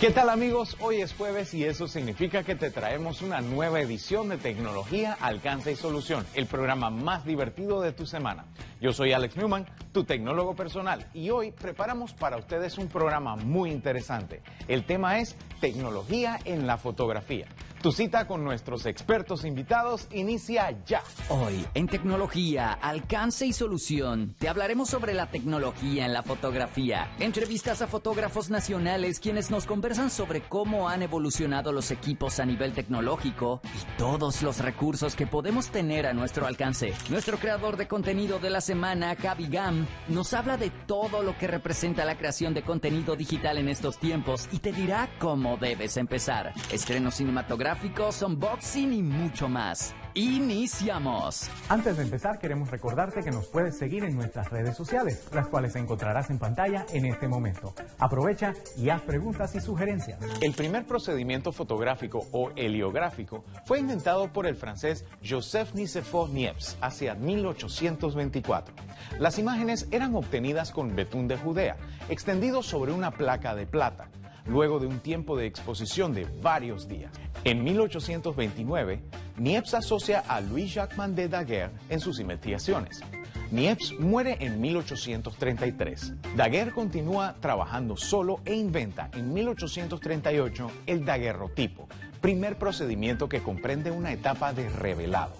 ¿Qué tal amigos? Hoy es jueves y eso significa que te traemos una nueva edición de Tecnología, Alcance y Solución, el programa más divertido de tu semana. Yo soy Alex Newman, tu tecnólogo personal, y hoy preparamos para ustedes un programa muy interesante. El tema es tecnología en la fotografía. Tu cita con nuestros expertos invitados inicia ya. Hoy, en Tecnología, Alcance y Solución, te hablaremos sobre la tecnología en la fotografía. Entrevistas a fotógrafos nacionales quienes nos conversan sobre cómo han evolucionado los equipos a nivel tecnológico y todos los recursos que podemos tener a nuestro alcance. Nuestro creador de contenido de la semana, Javi Gam, nos habla de todo lo que representa la creación de contenido digital en estos tiempos y te dirá cómo debes empezar. Estrenos cinematográficos unboxing y mucho más. Iniciamos. Antes de empezar, queremos recordarte que nos puedes seguir en nuestras redes sociales, las cuales encontrarás en pantalla en este momento. Aprovecha y haz preguntas y sugerencias. El primer procedimiento fotográfico o heliográfico fue inventado por el francés Joseph Nicephore Niepce hacia 1824. Las imágenes eran obtenidas con betún de Judea, extendido sobre una placa de plata luego de un tiempo de exposición de varios días. En 1829, Niepce asocia a Louis-Jacques de Daguerre en sus investigaciones. Niepce muere en 1833. Daguerre continúa trabajando solo e inventa en 1838 el daguerrotipo, primer procedimiento que comprende una etapa de revelado.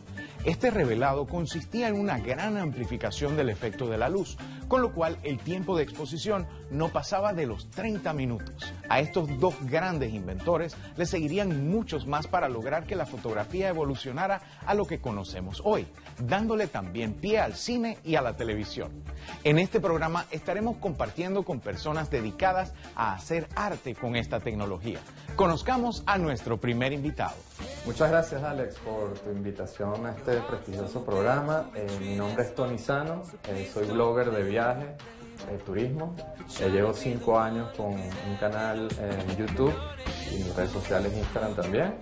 Este revelado consistía en una gran amplificación del efecto de la luz, con lo cual el tiempo de exposición no pasaba de los 30 minutos. A estos dos grandes inventores le seguirían muchos más para lograr que la fotografía evolucionara a lo que conocemos hoy, dándole también pie al cine y a la televisión. En este programa estaremos compartiendo con personas dedicadas a hacer arte con esta tecnología. Conozcamos a nuestro primer invitado. Muchas gracias Alex por tu invitación a este prestigioso programa. Eh, mi nombre es Tony Sano, eh, soy blogger de viaje, eh, turismo. llevo cinco años con un canal en YouTube y mis redes sociales Instagram también.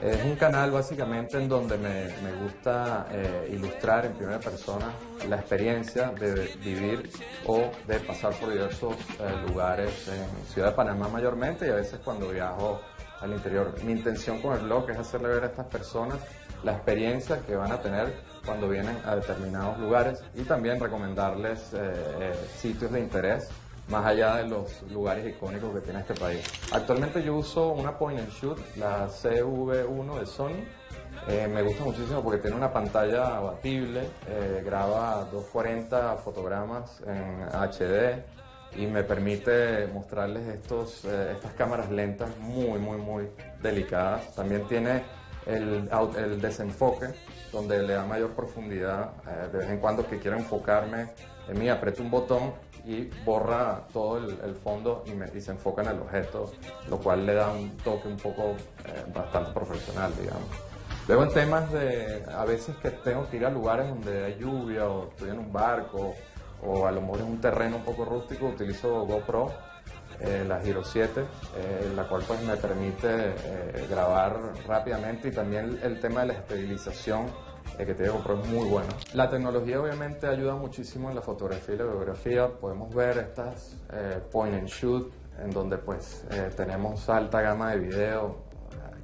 Es un canal básicamente en donde me, me gusta ilustrar en primera persona la experiencia de vivir o de pasar por diversos lugares en Ciudad de Panamá mayormente y a veces cuando viajo al interior. Mi intención con el blog es hacerle ver a estas personas la experiencia que van a tener cuando vienen a determinados lugares y también recomendarles eh, eh, sitios de interés más allá de los lugares icónicos que tiene este país. Actualmente yo uso una point and shoot, la CV1 de Sony. Eh, me gusta muchísimo porque tiene una pantalla abatible, graba 240 fotogramas en HD, y me permite mostrarles estos, eh, estas cámaras lentas muy, muy, muy delicadas. También tiene el, desenfoque, donde le da mayor profundidad. Eh, de vez en cuando que quiero enfocarme en mí, aprieto un botón y borra todo el, fondo y, me, y, se enfoca en el objeto, lo cual le da un toque un poco eh, bastante profesional, digamos. Luego en temas de, a veces que tengo que ir a lugares donde hay lluvia o estoy en un barco o a lo mejor es un terreno un poco rústico, utilizo GoPro, eh, la Giro 7, eh, la cual pues me permite eh, grabar rápidamente y también el, tema de la estabilización que tiene GoPro es muy bueno. La tecnología obviamente ayuda muchísimo en la fotografía y la videografía. Podemos ver estas point and shoot en donde pues tenemos alta gama de video.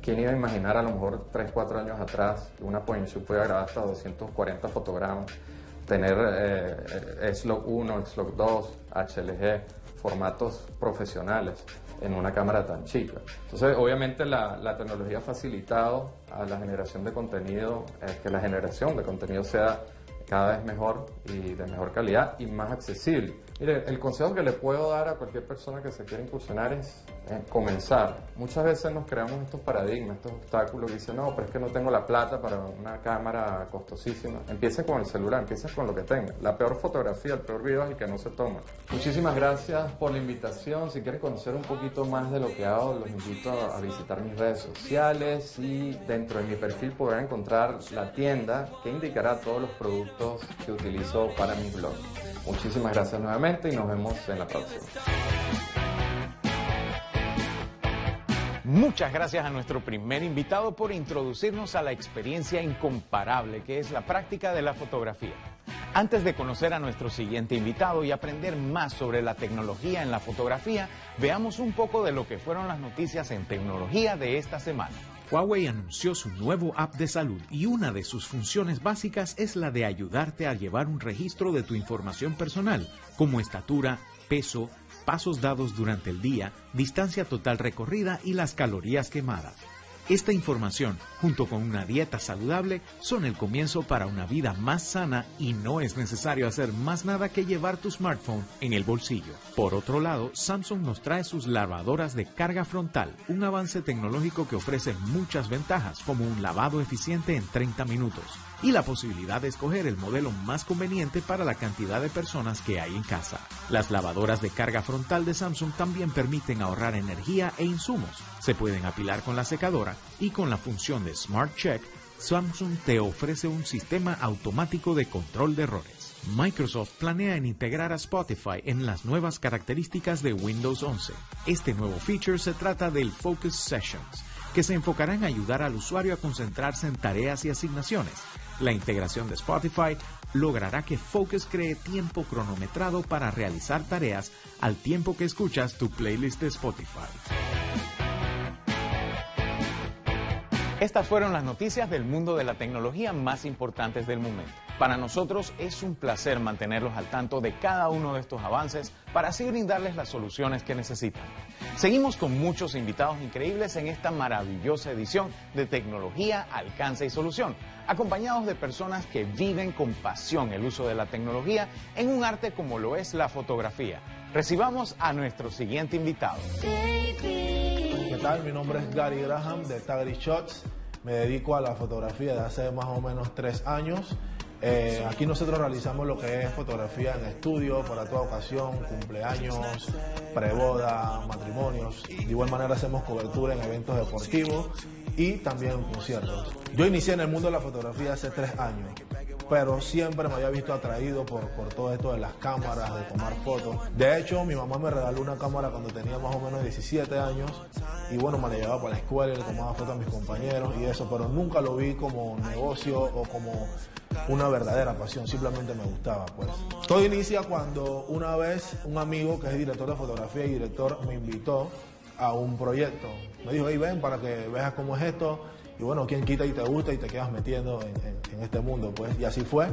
¿Quién iba a imaginar a lo mejor 3, 4 años atrás que una point and shoot puede grabar hasta 240 fotogramas? Tener eh, SLOC 1, SLOC 2, HLG, formatos profesionales en una cámara tan chica. Entonces, obviamente la, la tecnología ha facilitado a la generación de contenido, eh, que la generación de contenido sea cada vez mejor y de mejor calidad y más accesible. Mire, el consejo que le puedo dar a cualquier persona que se quiera incursionar es comenzar. Muchas veces nos creamos estos paradigmas, estos obstáculos que dicen, no, pero es que no tengo la plata para una cámara costosísima. Empiece con el celular, empiece con lo que tenga. La peor fotografía, el peor video es el que no se toma. Muchísimas gracias por la invitación. Si quieren conocer un poquito más de lo que hago, los invito a visitar mis redes sociales y dentro de mi perfil podrán encontrar la tienda que indicará todos los productos que utilizo para mi blog. Muchísimas gracias nuevamente y nos vemos en la próxima. Muchas gracias a nuestro primer invitado por introducirnos a la experiencia incomparable que es la práctica de la fotografía. Antes de conocer a nuestro siguiente invitado y aprender más sobre la tecnología en la fotografía, veamos un poco de lo que fueron las noticias en tecnología de esta semana. Huawei anunció su nuevo app de salud y una de sus funciones básicas es la de ayudarte a llevar un registro de tu información personal, como estatura, peso, pasos dados durante el día, distancia total recorrida y las calorías quemadas. Esta información, junto con una dieta saludable, son el comienzo para una vida más sana y no es necesario hacer más nada que llevar tu smartphone en el bolsillo. Por otro lado, Samsung nos trae sus lavadoras de carga frontal, un avance tecnológico que ofrece muchas ventajas como un lavado eficiente en 30 minutos y la posibilidad de escoger el modelo más conveniente para la cantidad de personas que hay en casa. Las lavadoras de carga frontal de Samsung también permiten ahorrar energía e insumos. Se pueden apilar con la secadora y con la función de Smart Check, Samsung te ofrece un sistema automático de control de errores. Microsoft planea integrar a Spotify en las nuevas características de Windows 11. Este nuevo feature se trata del Focus Sessions, que se enfocará en ayudar al usuario a concentrarse en tareas y asignaciones la integración de Spotify logrará que Focus cree tiempo cronometrado para realizar tareas al tiempo que escuchas tu playlist de Spotify. Estas fueron las noticias del mundo de la tecnología más importantes del momento. Para nosotros es un placer mantenerlos al tanto de cada uno de estos avances para así brindarles las soluciones que necesitan. Seguimos con muchos invitados increíbles en esta maravillosa edición de Tecnología, Alcance y Solución, acompañados de personas que viven con pasión el uso de la tecnología en un arte como lo es la fotografía. Recibamos a nuestro siguiente invitado. ¿Qué tal? Mi nombre es Gary Graham de Tagri Shots. Me dedico a la fotografía de hace más o menos tres años. Eh, aquí nosotros realizamos lo que es fotografía en estudio para toda ocasión, cumpleaños, preboda, matrimonios. De igual manera hacemos cobertura en eventos deportivos y también conciertos. Yo inicié en el mundo de la fotografía hace tres años pero siempre me había visto atraído por, por todo esto de las cámaras, de tomar fotos. De hecho, mi mamá me regaló una cámara cuando tenía más o menos 17 años y bueno, me la llevaba para la escuela y le tomaba fotos a mis compañeros y eso, pero nunca lo vi como negocio o como una verdadera pasión, simplemente me gustaba pues. Todo inicia cuando una vez un amigo que es director de fotografía y director me invitó a un proyecto. Me dijo, hey, ven para que veas cómo es esto y bueno, quien quita y te gusta y te quedas metiendo en, este mundo, pues. Y así fue.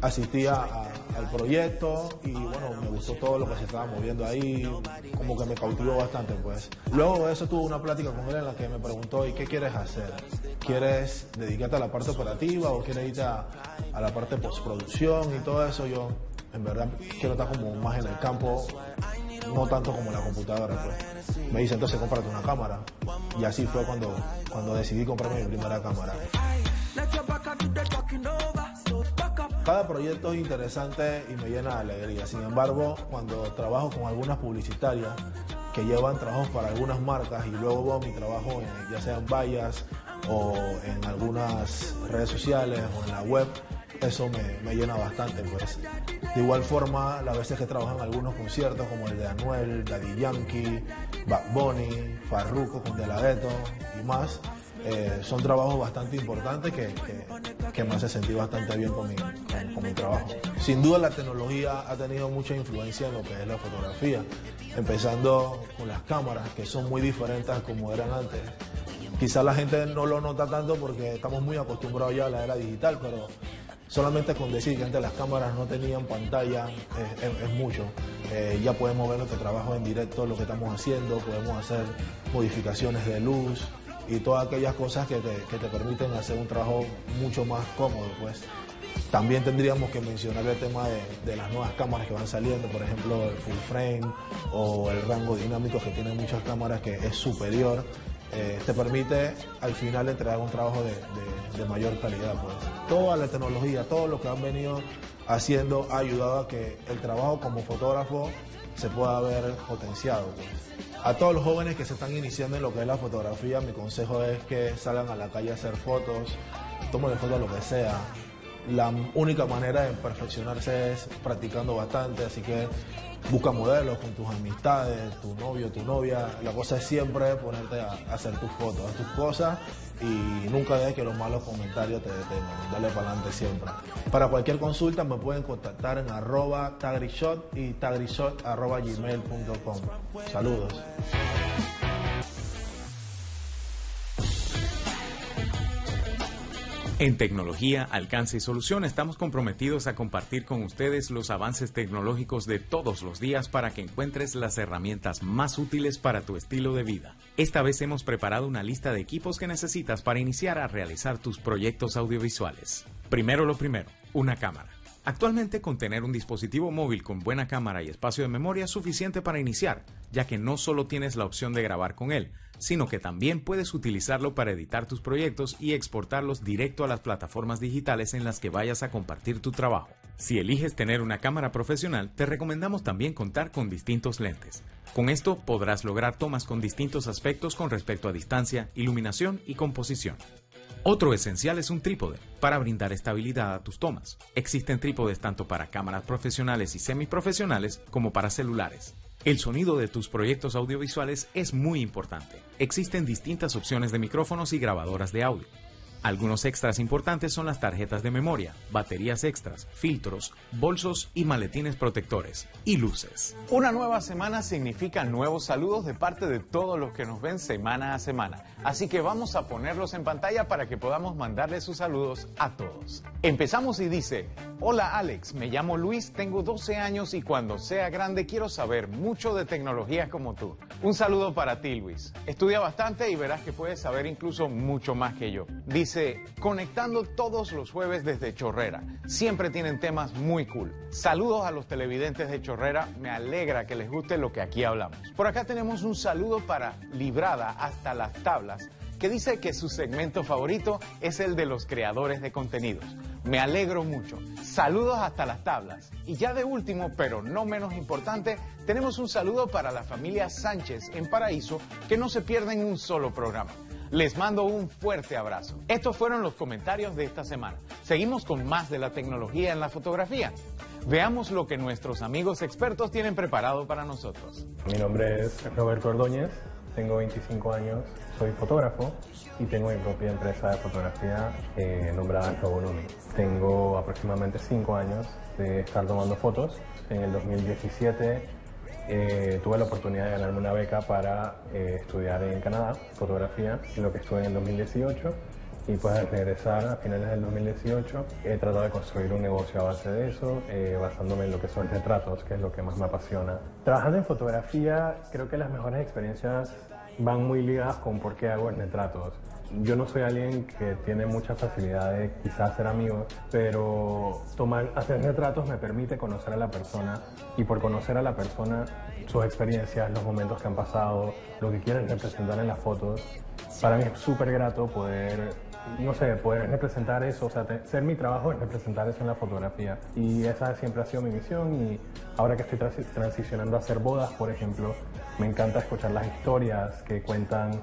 Asistí al proyecto y bueno, me gustó todo lo que se estaba moviendo ahí, como que me cautivó bastante, pues. Luego de eso tuve una plática con él en la que me preguntó, ¿y qué quieres hacer? ¿Quieres dedicarte a la parte operativa o quieres irte a, a la parte postproducción y todo eso? Yo, en verdad, quiero estar como más en el campo no tanto como la computadora. Pues. Me dice, entonces cómprate una cámara. Y así fue cuando, cuando decidí comprarme mi primera cámara. Cada proyecto es interesante y me llena de alegría. Sin embargo, cuando trabajo con algunas publicitarias que llevan trabajos para algunas marcas y luego mi trabajo ya sea en vallas o en algunas redes sociales o en la web, eso me, llena bastante. Pues. De igual forma, las veces que trabajan algunos conciertos como el de Anuel, Daddy Yankee, Bad Bunny, Farruko con De y más, eh, son trabajos bastante importantes que, que, me hace sentir bastante bien con mi, con, mi trabajo. Sin duda la tecnología ha tenido mucha influencia en lo que es la fotografía, empezando con las cámaras, que son muy diferentes a como eran antes. Quizás la gente no lo nota tanto porque estamos muy acostumbrados ya a la era digital, pero Solamente con decir que antes las cámaras no tenían pantalla es, mucho. Eh, ya podemos ver nuestro trabajo en directo, lo que estamos haciendo, podemos hacer modificaciones de luz y todas aquellas cosas que te, permiten hacer un trabajo mucho más cómodo. Pues. También tendríamos que mencionar el tema de, las nuevas cámaras que van saliendo, por ejemplo el full frame o el rango dinámico que tienen muchas cámaras que es superior eh, te permite al final entregar un trabajo de, mayor calidad. Pues. Toda la tecnología, todo lo que han venido haciendo ha ayudado a que el trabajo como fotógrafo se pueda ver potenciado. Pues. A todos los jóvenes que se están iniciando en lo que es la fotografía, mi consejo es que salgan a la calle a hacer fotos, tomen fotos lo que sea. La única manera de perfeccionarse es practicando bastante, así que busca modelos con tus amistades, tu novio, tu novia. La cosa es siempre ponerte a, hacer tus fotos, tus cosas y nunca dejes que los malos comentarios te detengan. Dale para adelante siempre. Para cualquier consulta me pueden contactar en arroba tagrishot y tagrishot arroba gmail.com. Saludos. En tecnología, alcance y solución estamos comprometidos a compartir con ustedes los avances tecnológicos de todos los días para que encuentres las herramientas más útiles para tu estilo de vida. Esta vez hemos preparado una lista de equipos que necesitas para iniciar a realizar tus proyectos audiovisuales. Primero lo primero, una cámara. Actualmente con tener un dispositivo móvil con buena cámara y espacio de memoria es suficiente para iniciar, ya que no solo tienes la opción de grabar con él, sino que también puedes utilizarlo para editar tus proyectos y exportarlos directo a las plataformas digitales en las que vayas a compartir tu trabajo. Si eliges tener una cámara profesional, te recomendamos también contar con distintos lentes. Con esto podrás lograr tomas con distintos aspectos con respecto a distancia, iluminación y composición. Otro esencial es un trípode para brindar estabilidad a tus tomas. Existen trípodes tanto para cámaras profesionales y semiprofesionales como para celulares. El sonido de tus proyectos audiovisuales es muy importante. Existen distintas opciones de micrófonos y grabadoras de audio. Algunos extras importantes son las tarjetas de memoria, baterías extras, filtros, bolsos y maletines protectores y luces. Una nueva semana significa nuevos saludos de parte de todos los que nos ven semana a semana. Así que vamos a ponerlos en pantalla para que podamos mandarles sus saludos a todos. Empezamos y dice, hola Alex, me llamo Luis, tengo 12 años y cuando sea grande quiero saber mucho de tecnología como tú. Un saludo para ti Luis. Estudia bastante y verás que puedes saber incluso mucho más que yo. Dice, conectando todos los jueves desde Chorrera. Siempre tienen temas muy cool. Saludos a los televidentes de Chorrera. Me alegra que les guste lo que aquí hablamos. Por acá tenemos un saludo para Librada hasta las tablas que dice que su segmento favorito es el de los creadores de contenidos. Me alegro mucho. Saludos hasta las tablas. Y ya de último, pero no menos importante, tenemos un saludo para la familia Sánchez en Paraíso, que no se pierden un solo programa. Les mando un fuerte abrazo. Estos fueron los comentarios de esta semana. Seguimos con más de la tecnología en la fotografía. Veamos lo que nuestros amigos expertos tienen preparado para nosotros. Mi nombre es Roberto Ordóñez, tengo 25 años, soy fotógrafo y tengo mi propia empresa de fotografía eh, nombrada Robonumi. Tengo aproximadamente 5 años de estar tomando fotos. En el 2017 eh, tuve la oportunidad de ganarme una beca para eh, estudiar en Canadá fotografía, lo que estuve en el 2018. Y pues al regresar a finales del 2018 he tratado de construir un negocio a base de eso, eh, basándome en lo que son retratos, que es lo que más me apasiona. Trabajando en fotografía, creo que las mejores experiencias van muy ligadas con por qué hago retratos yo no soy alguien que tiene mucha facilidad de quizás ser amigo, pero tomar, hacer retratos me permite conocer a la persona y por conocer a la persona, sus experiencias, los momentos que han pasado, lo que quieren representar en las fotos, para mí es súper grato poder, no sé, poder representar eso, o sea, ser mi trabajo es representar eso en la fotografía. Y esa siempre ha sido mi misión y ahora que estoy transicionando a hacer bodas, por ejemplo, me encanta escuchar las historias que cuentan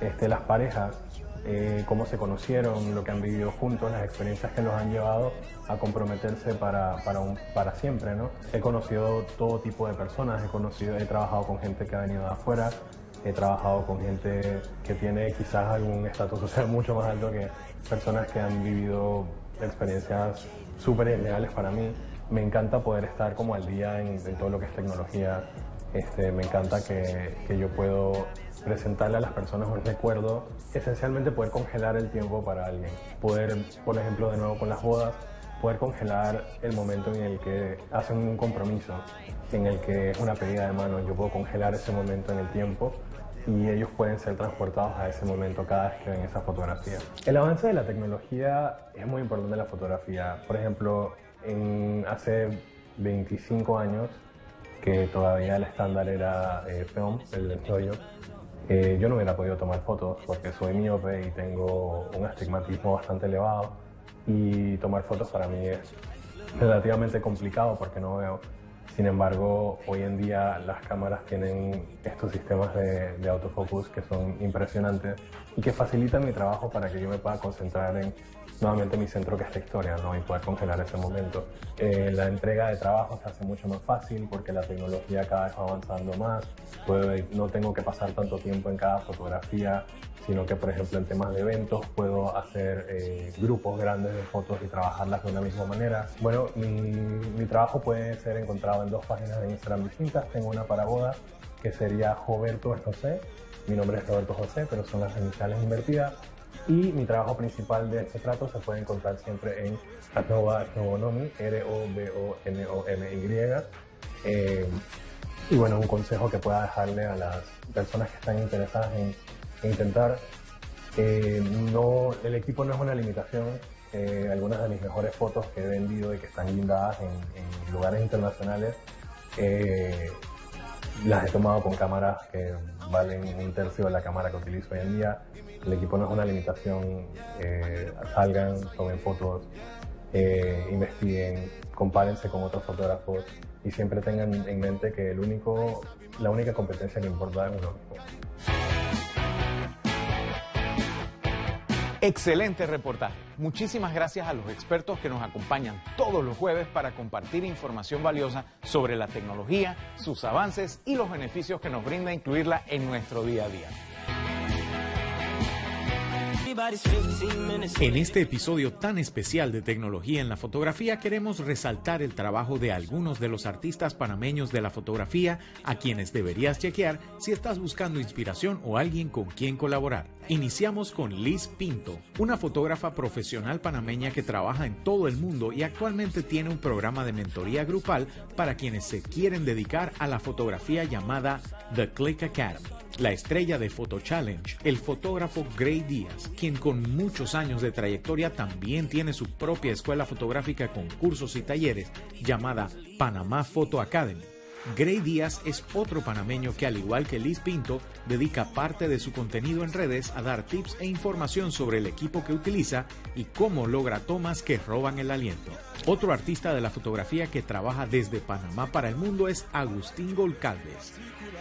este, las parejas eh, cómo se conocieron, lo que han vivido juntos, las experiencias que los han llevado a comprometerse para, para, un, para siempre. ¿no? He conocido todo tipo de personas, he, conocido, he trabajado con gente que ha venido de afuera, he trabajado con gente que tiene quizás algún estatus social mucho más alto que personas que han vivido experiencias súper irreales para mí. Me encanta poder estar como al día en, en todo lo que es tecnología. Este, me encanta que, que yo puedo presentarle a las personas un recuerdo, esencialmente poder congelar el tiempo para alguien, poder, por ejemplo, de nuevo con las bodas, poder congelar el momento en el que hacen un compromiso, en el que es una pedida de mano, yo puedo congelar ese momento en el tiempo y ellos pueden ser transportados a ese momento cada vez que ven esa fotografía. El avance de la tecnología es muy importante en la fotografía. Por ejemplo, en hace 25 años, que todavía el estándar era eh, film, el rollo, eh, yo no hubiera podido tomar fotos porque soy miope y tengo un astigmatismo bastante elevado y tomar fotos para mí es relativamente complicado porque no veo. Sin embargo, hoy en día las cámaras tienen estos sistemas de, de, autofocus que son impresionantes y que facilitan mi trabajo para que yo me pueda concentrar en nuevamente mi centro que es la historia ¿no? y poder congelar ese momento. Eh, la entrega de trabajo se hace mucho más fácil porque la tecnología cada vez va avanzando más. no tengo que pasar tanto tiempo en cada fotografía sino que por ejemplo en temas de eventos puedo hacer eh, grupos grandes de fotos y trabajarlas de una misma manera. Bueno, mi, mi, trabajo puede ser encontrado en dos páginas de Instagram distintas. Tengo una para boda que sería Roberto José. Mi nombre es Roberto José, pero son las iniciales invertidas. Y mi trabajo principal de este trato se puede encontrar siempre en arroba Robonomi, R-O-B-O-N-O-M-Y. Eh, y bueno, un consejo que pueda dejarle a las personas que están interesadas en intentar. Eh, no, el equipo no es una limitación. Eh, algunas de mis mejores fotos que he vendido y que están guindadas en, lugares internacionales eh, las he tomado con cámaras que valen un tercio de la cámara que utilizo hoy en día. El equipo no es una limitación. salgan, tomen fotos, investiguen, compárense con otros fotógrafos y siempre tengan en mente que el único, la única competencia que importa es uno Excelente reportaje. Muchísimas gracias a los expertos que nos acompañan todos los jueves para compartir información valiosa sobre la tecnología, sus avances y los beneficios que nos brinda incluirla en nuestro día a día. En este episodio tan especial de tecnología en la fotografía queremos resaltar el trabajo de algunos de los artistas panameños de la fotografía a quienes deberías chequear si estás buscando inspiración o alguien con quien colaborar. Iniciamos con Liz Pinto, una fotógrafa profesional panameña que trabaja en todo el mundo y actualmente tiene un programa de mentoría grupal para quienes se quieren dedicar a la fotografía llamada The Click Academy. La estrella de Photo Challenge, el fotógrafo Gray Díaz, quien con muchos años de trayectoria también tiene su propia escuela fotográfica con cursos y talleres llamada Panamá Photo Academy. Gray Díaz es otro panameño que al igual que Liz Pinto dedica parte de su contenido en redes a dar tips e información sobre el equipo que utiliza y cómo logra tomas que roban el aliento. Otro artista de la fotografía que trabaja desde Panamá para el mundo es Agustín Golcalves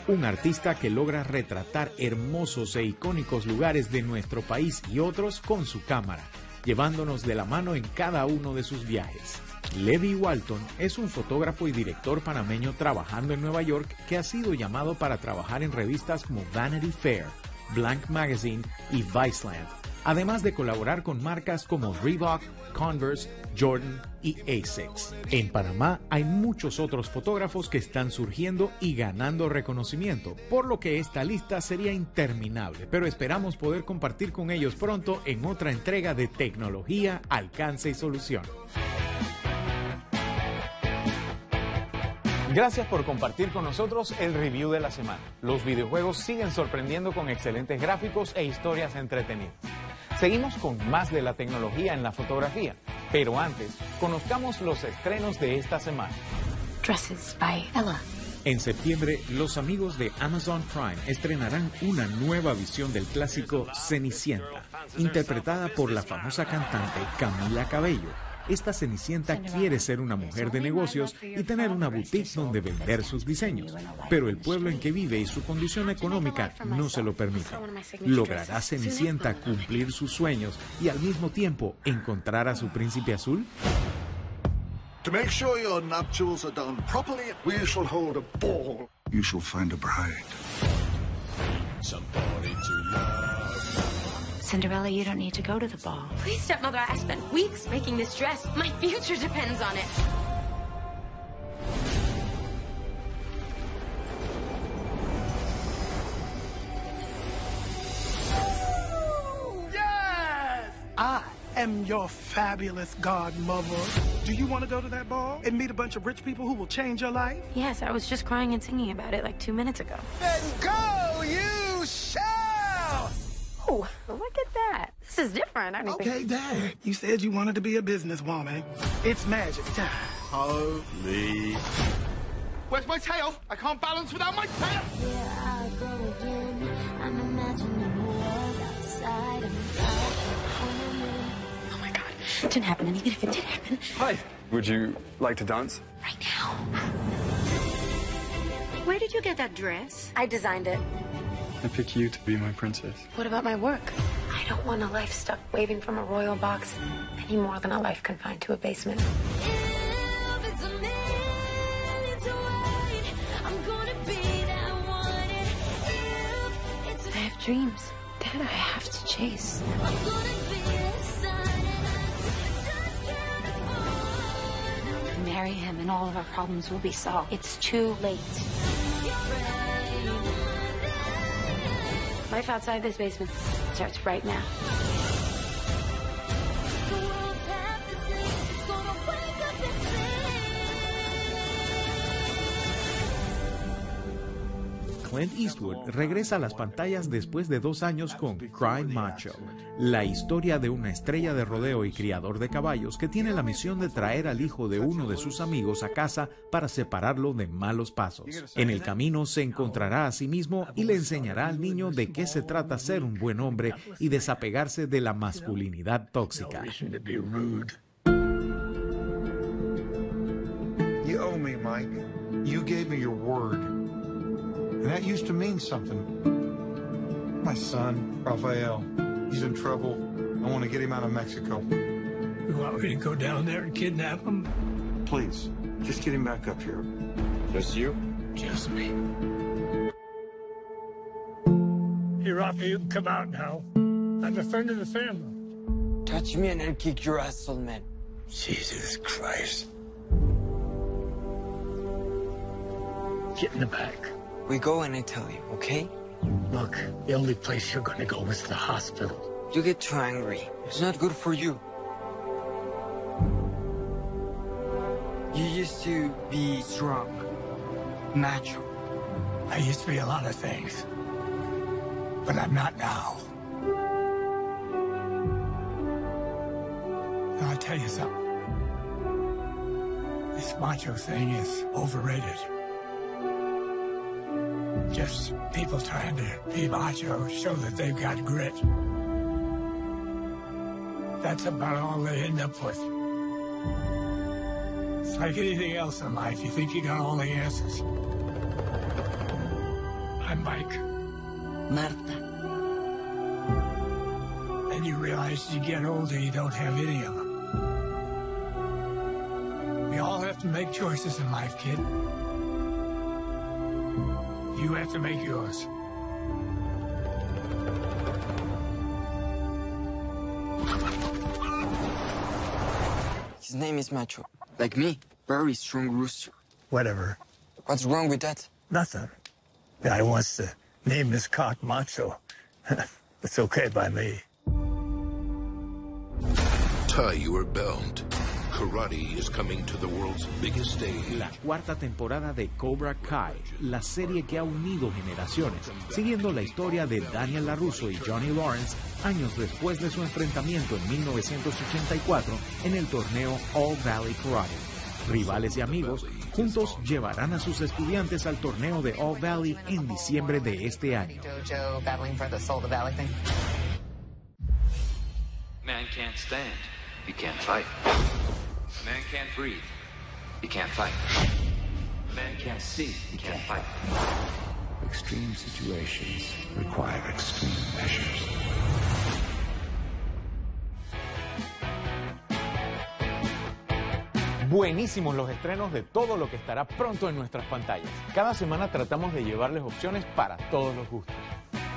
un artista que logra retratar hermosos e icónicos lugares de nuestro país y otros con su cámara, llevándonos de la mano en cada uno de sus viajes. Levi Walton es un fotógrafo y director panameño trabajando en Nueva York que ha sido llamado para trabajar en revistas como Vanity Fair, Blank Magazine y Viceland, además de colaborar con marcas como Reebok, Converse, Jordan y ASICS. En Panamá hay muchos otros fotógrafos que están surgiendo y ganando reconocimiento, por lo que esta lista sería interminable, pero esperamos poder compartir con ellos pronto en otra entrega de tecnología, alcance y solución. Gracias por compartir con nosotros el review de la semana. Los videojuegos siguen sorprendiendo con excelentes gráficos e historias entretenidas. Seguimos con más de la tecnología en la fotografía, pero antes, conozcamos los estrenos de esta semana. Dresses by Ella. En septiembre, los amigos de Amazon Prime estrenarán una nueva visión del clásico Cenicienta, interpretada por la famosa cantante Camila Cabello esta Cenicienta quiere ser una mujer de negocios y tener una boutique donde vender sus diseños, pero el pueblo en que vive y su condición económica no se lo permiten. ¿Logrará Cenicienta cumplir sus sueños y al mismo tiempo encontrar a su príncipe azul? To make sure your nuptials are done properly, we shall hold a ball. You shall find a bride. Somebody to love. Cinderella, you don't need to go to the ball. Please, stepmother, I spent weeks making this dress. My future depends on it. Yes! I am your fabulous godmother. Do you want to go to that ball and meet a bunch of rich people who will change your life? Yes, I was just crying and singing about it like two minutes ago. Then go, you shall! Oh, look at that. This is different. I okay, Dad. You said you wanted to be a businesswoman. It's magic time. Holy. Where's my tail? I can't balance without my tail. Yeah, I go again. I'm imagining a world outside of Oh my God. It didn't happen. And even if it did happen. Hi. Would you like to dance? Right now. Where did you get that dress? I designed it. I pick you to be my princess. What about my work? I don't want a life stuck waving from a royal box any more than a life confined to a basement. I have dreams that I have to chase. Marry him and all of our problems will be solved. It's too late. Life outside this basement starts right now. Clint Eastwood regresa a las pantallas después de dos años con Cry Macho, la historia de una estrella de rodeo y criador de caballos que tiene la misión de traer al hijo de uno de sus amigos a casa para separarlo de malos pasos. En el camino se encontrará a sí mismo y le enseñará al niño de qué se trata ser un buen hombre y desapegarse de la masculinidad tóxica. Mike. You gave me your word. And that used to mean something. My son, Rafael, he's in trouble. I want to get him out of Mexico. You want me to go down there and kidnap him? Please, just get him back up here. Just you? Just me. Hey, Rafa, you can come out now. I'm a friend of the family. Touch me and I'll kick your ass, old man. Jesus Christ. Get in the back. We go and I tell you, okay? Look, the only place you're gonna go is the hospital. You get too angry. It's not good for you. You used to be strong, macho. I used to be a lot of things, but I'm not now. And I'll tell you something. This macho thing is overrated. Just people trying to be macho, show that they've got grit. That's about all they end up with. It's like anything else in life. You think you got all the answers. I'm Mike. Marta. Then you realize as you get older, you don't have any of them. We all have to make choices in life, kid. You have to make yours. His name is Macho. Like me. Very strong rooster. Whatever. What's wrong with that? Nothing. The guy uh, wants to name his cock Macho. it's okay by me. Tie are belt. Karate is coming to the world's biggest stage. La cuarta temporada de Cobra Kai, la serie que ha unido generaciones, siguiendo la historia de Daniel LaRusso y Johnny Lawrence años después de su enfrentamiento en 1984 en el torneo All Valley Karate. Rivales y amigos, juntos llevarán a sus estudiantes al torneo de All Valley en diciembre de este año. Man can't stand, you can't fight. A man can't breathe, you can't fight. A man can't see, you can't fight. Extreme situations require extreme measures. Buenísimos los estrenos de todo lo que estará pronto en nuestras pantallas. Cada semana tratamos de llevarles opciones para todos los gustos.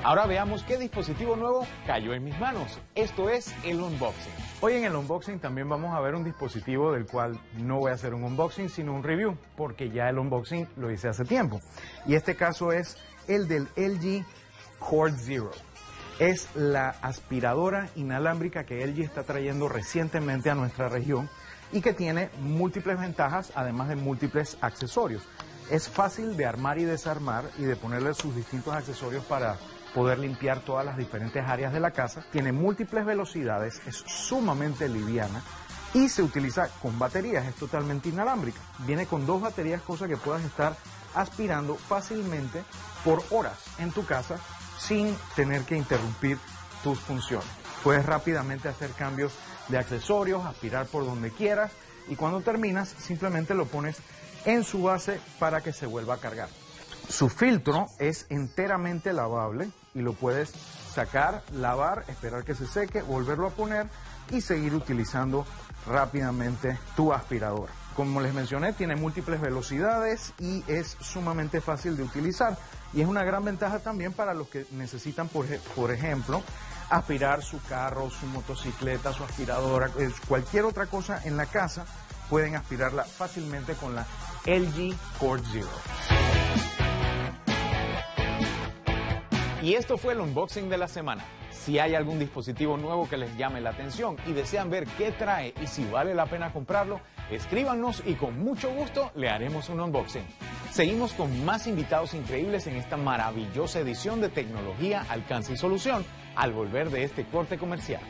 Ahora veamos qué dispositivo nuevo cayó en mis manos. Esto es el unboxing. Hoy en el unboxing también vamos a ver un dispositivo del cual no voy a hacer un unboxing, sino un review, porque ya el unboxing lo hice hace tiempo. Y este caso es el del LG Cord Zero. Es la aspiradora inalámbrica que LG está trayendo recientemente a nuestra región y que tiene múltiples ventajas, además de múltiples accesorios. Es fácil de armar y desarmar y de ponerle sus distintos accesorios para poder limpiar todas las diferentes áreas de la casa. Tiene múltiples velocidades, es sumamente liviana y se utiliza con baterías, es totalmente inalámbrica. Viene con dos baterías, cosa que puedas estar aspirando fácilmente por horas en tu casa sin tener que interrumpir tus funciones. Puedes rápidamente hacer cambios de accesorios, aspirar por donde quieras y cuando terminas simplemente lo pones en su base para que se vuelva a cargar. Su filtro es enteramente lavable y lo puedes sacar, lavar, esperar que se seque, volverlo a poner y seguir utilizando rápidamente tu aspirador. Como les mencioné, tiene múltiples velocidades y es sumamente fácil de utilizar. Y es una gran ventaja también para los que necesitan, por, ejemplo, aspirar su carro, su motocicleta, su aspiradora, cualquier otra cosa en la casa, pueden aspirarla fácilmente con la LG Cord Zero. Y esto fue el unboxing de la semana. Si hay algún dispositivo nuevo que les llame la atención y desean ver qué trae y si vale la pena comprarlo, escríbanos y con mucho gusto le haremos un unboxing. Seguimos con más invitados increíbles en esta maravillosa edición de Tecnología, Alcance y Solución al volver de este corte comercial.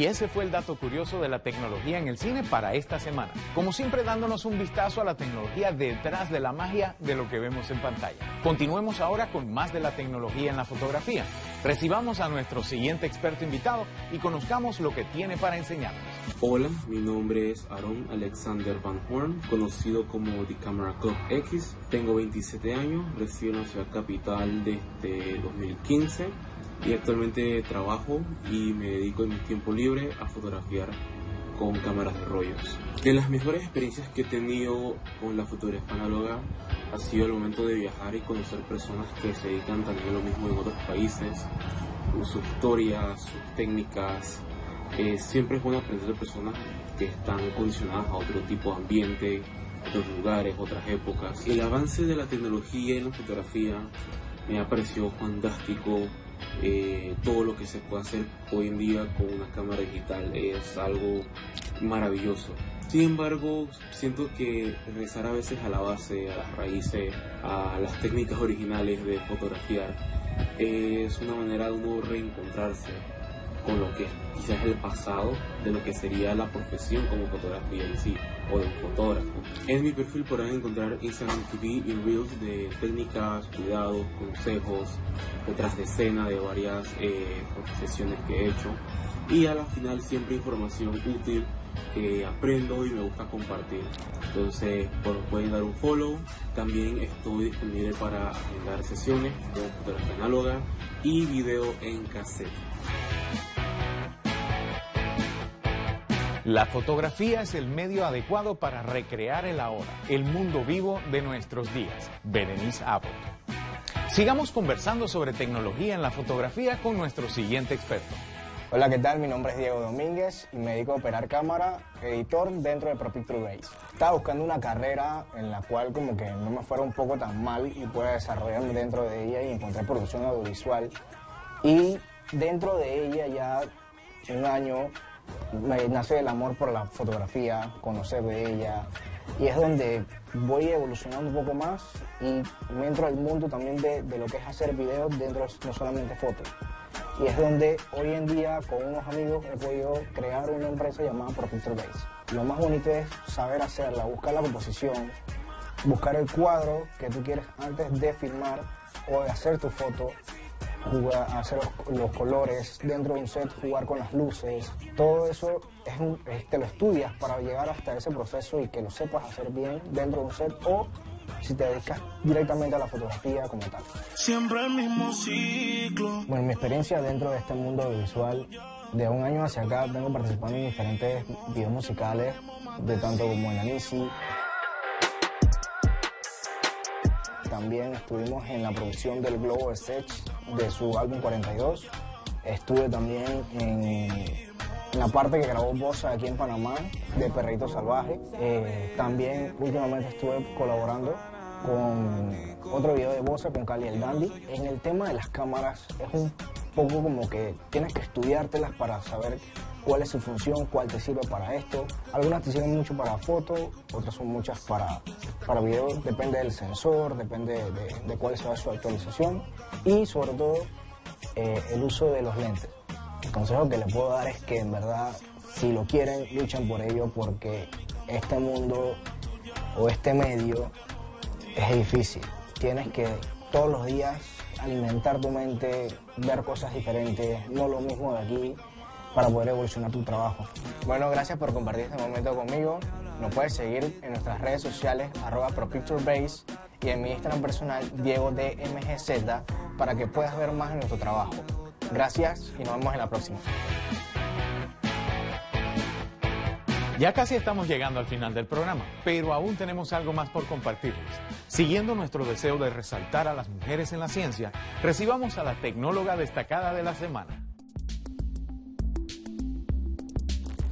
Y ese fue el dato curioso de la tecnología en el cine para esta semana. Como siempre dándonos un vistazo a la tecnología detrás de la magia de lo que vemos en pantalla. Continuemos ahora con más de la tecnología en la fotografía. Recibamos a nuestro siguiente experto invitado y conozcamos lo que tiene para enseñarnos. Hola, mi nombre es Aaron Alexander Van Horn, conocido como The Camera Club X. Tengo 27 años, resido en la ciudad capital desde 2015 y actualmente trabajo y me dedico en mi tiempo libre a fotografiar con cámaras de rollos. De las mejores experiencias que he tenido con la fotografía análoga ha sido el momento de viajar y conocer personas que se dedican también a lo mismo en otros países, sus historias, sus técnicas. Eh, siempre es bueno aprender de personas que están condicionadas a otro tipo de ambiente, otros lugares, otras épocas. El avance de la tecnología en la fotografía me ha parecido fantástico eh, todo lo que se puede hacer hoy en día con una cámara digital es algo maravilloso. Sin embargo, siento que regresar a veces a la base, a las raíces, a las técnicas originales de fotografiar, es una manera de uno reencontrarse con lo que quizás el pasado de lo que sería la profesión como fotografía en sí o de fotógrafo. En mi perfil podrán encontrar Instagram TV y Reels de técnicas, cuidados, consejos, detrás de escena de varias eh, sesiones que he hecho y a la final siempre información útil que aprendo y me gusta compartir. Entonces, pueden dar un follow. También estoy disponible para agendar sesiones de fotografía análoga y video en cassette. La fotografía es el medio adecuado para recrear el ahora, el mundo vivo de nuestros días. Berenice Abbott. Sigamos conversando sobre tecnología en la fotografía con nuestro siguiente experto. Hola, ¿qué tal? Mi nombre es Diego Domínguez y me dedico a operar cámara, editor dentro de ProPicture Base. Estaba buscando una carrera en la cual como que no me fuera un poco tan mal y pueda desarrollarme dentro de ella y encontrar producción audiovisual. Y dentro de ella ya un año nace el amor por la fotografía, conocer de ella, y es donde voy evolucionando un poco más y me entro al mundo también de, lo que es hacer videos dentro no solamente fotos. Y es donde hoy en día con unos amigos he podido crear una empresa llamada Professor Base. Lo más bonito es saber hacerla, buscar la composición, buscar el cuadro que tú quieres antes de filmar o de hacer tu foto jugar, hacer los, colores dentro de un set, jugar con las luces, todo eso es te lo estudias para llegar hasta ese proceso y que lo sepas hacer bien dentro de un set o si te dedicas directamente a la fotografía como tal. Siempre el mismo ciclo. Bueno, mi experiencia dentro de este mundo audiovisual, de un año hacia acá vengo participando en diferentes videos musicales, de tanto como en Anisi, También estuvimos en la producción del Globo Stage de su álbum 42. Estuve también en, la parte que grabó Bosa aquí en Panamá de Perrito Salvaje. Eh, también últimamente estuve colaborando con otro video de Bosa con Cali el Dandy. En el tema de las cámaras es un poco como que tienes que estudiártelas para saber cuál es su función, cuál te sirve para esto. Algunas te sirven mucho para foto, otras son muchas para, para video, depende del sensor, depende de, cuál sea su actualización y sobre todo eh, el uso de los lentes. El consejo que les puedo dar es que en verdad si lo quieren, luchen por ello porque este mundo o este medio es difícil. Tienes que todos los días alimentar tu mente, ver cosas diferentes, no lo mismo de aquí, para poder evolucionar tu trabajo. Bueno, gracias por compartir este momento conmigo. Nos puedes seguir en nuestras redes sociales, arroba ProPictureBase y en mi Instagram personal, Diego DMGZ, para que puedas ver más de nuestro trabajo. Gracias y nos vemos en la próxima. Ya casi estamos llegando al final del programa, pero aún tenemos algo más por compartirles. Siguiendo nuestro deseo de resaltar a las mujeres en la ciencia, recibamos a la tecnóloga destacada de la semana.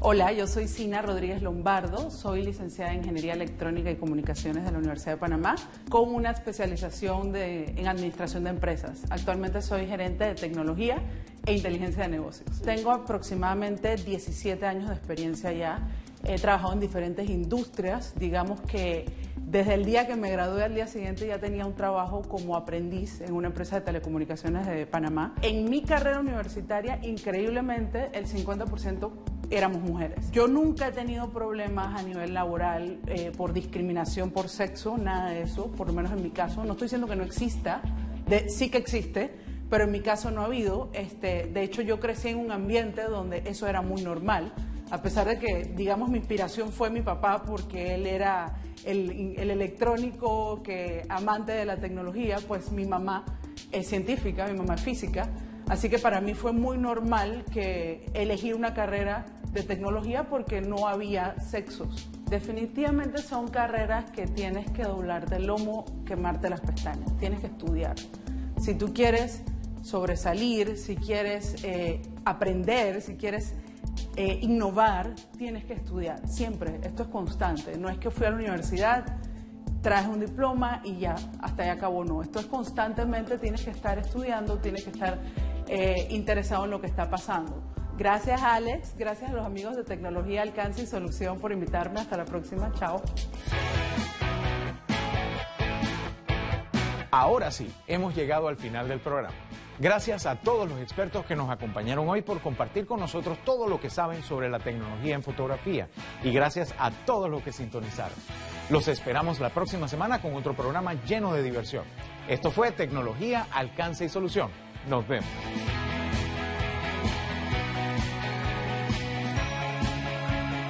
Hola, yo soy Sina Rodríguez Lombardo, soy licenciada en Ingeniería Electrónica y Comunicaciones de la Universidad de Panamá con una especialización en Administración de Empresas. Actualmente soy gerente de tecnología e inteligencia de negocios. Tengo aproximadamente 17 años de experiencia ya He trabajado en diferentes industrias, digamos que desde el día que me gradué al día siguiente ya tenía un trabajo como aprendiz en una empresa de telecomunicaciones de Panamá. En mi carrera universitaria, increíblemente, el 50% éramos mujeres. Yo nunca he tenido problemas a nivel laboral eh, por discriminación por sexo, nada de eso, por lo menos en mi caso. No estoy diciendo que no exista, de, sí que existe, pero en mi caso no ha habido. Este, de hecho, yo crecí en un ambiente donde eso era muy normal a pesar de que, digamos, mi inspiración fue mi papá porque él era el, electrónico que amante de la tecnología, pues mi mamá es científica, mi mamá es física, así que para mí fue muy normal que elegir una carrera de tecnología porque no había sexos. Definitivamente son carreras que tienes que doblarte el lomo, quemarte las pestañas, tienes que estudiar. Si tú quieres sobresalir, si quieres eh, aprender, si quieres eh, innovar, tienes que estudiar, siempre, esto es constante, no es que fui a la universidad, traje un diploma y ya, hasta ahí acabó, no, esto es constantemente, tienes que estar estudiando, tienes que estar eh, interesado en lo que está pasando. Gracias Alex, gracias a los amigos de Tecnología, Alcance y Solución por invitarme, hasta la próxima, chao. Ahora sí, hemos llegado al final del programa. Gracias a todos los expertos que nos acompañaron hoy por compartir con nosotros todo lo que saben sobre la tecnología en fotografía y gracias a todos los que sintonizaron. Los esperamos la próxima semana con otro programa lleno de diversión. Esto fue Tecnología, Alcance y Solución. novembro.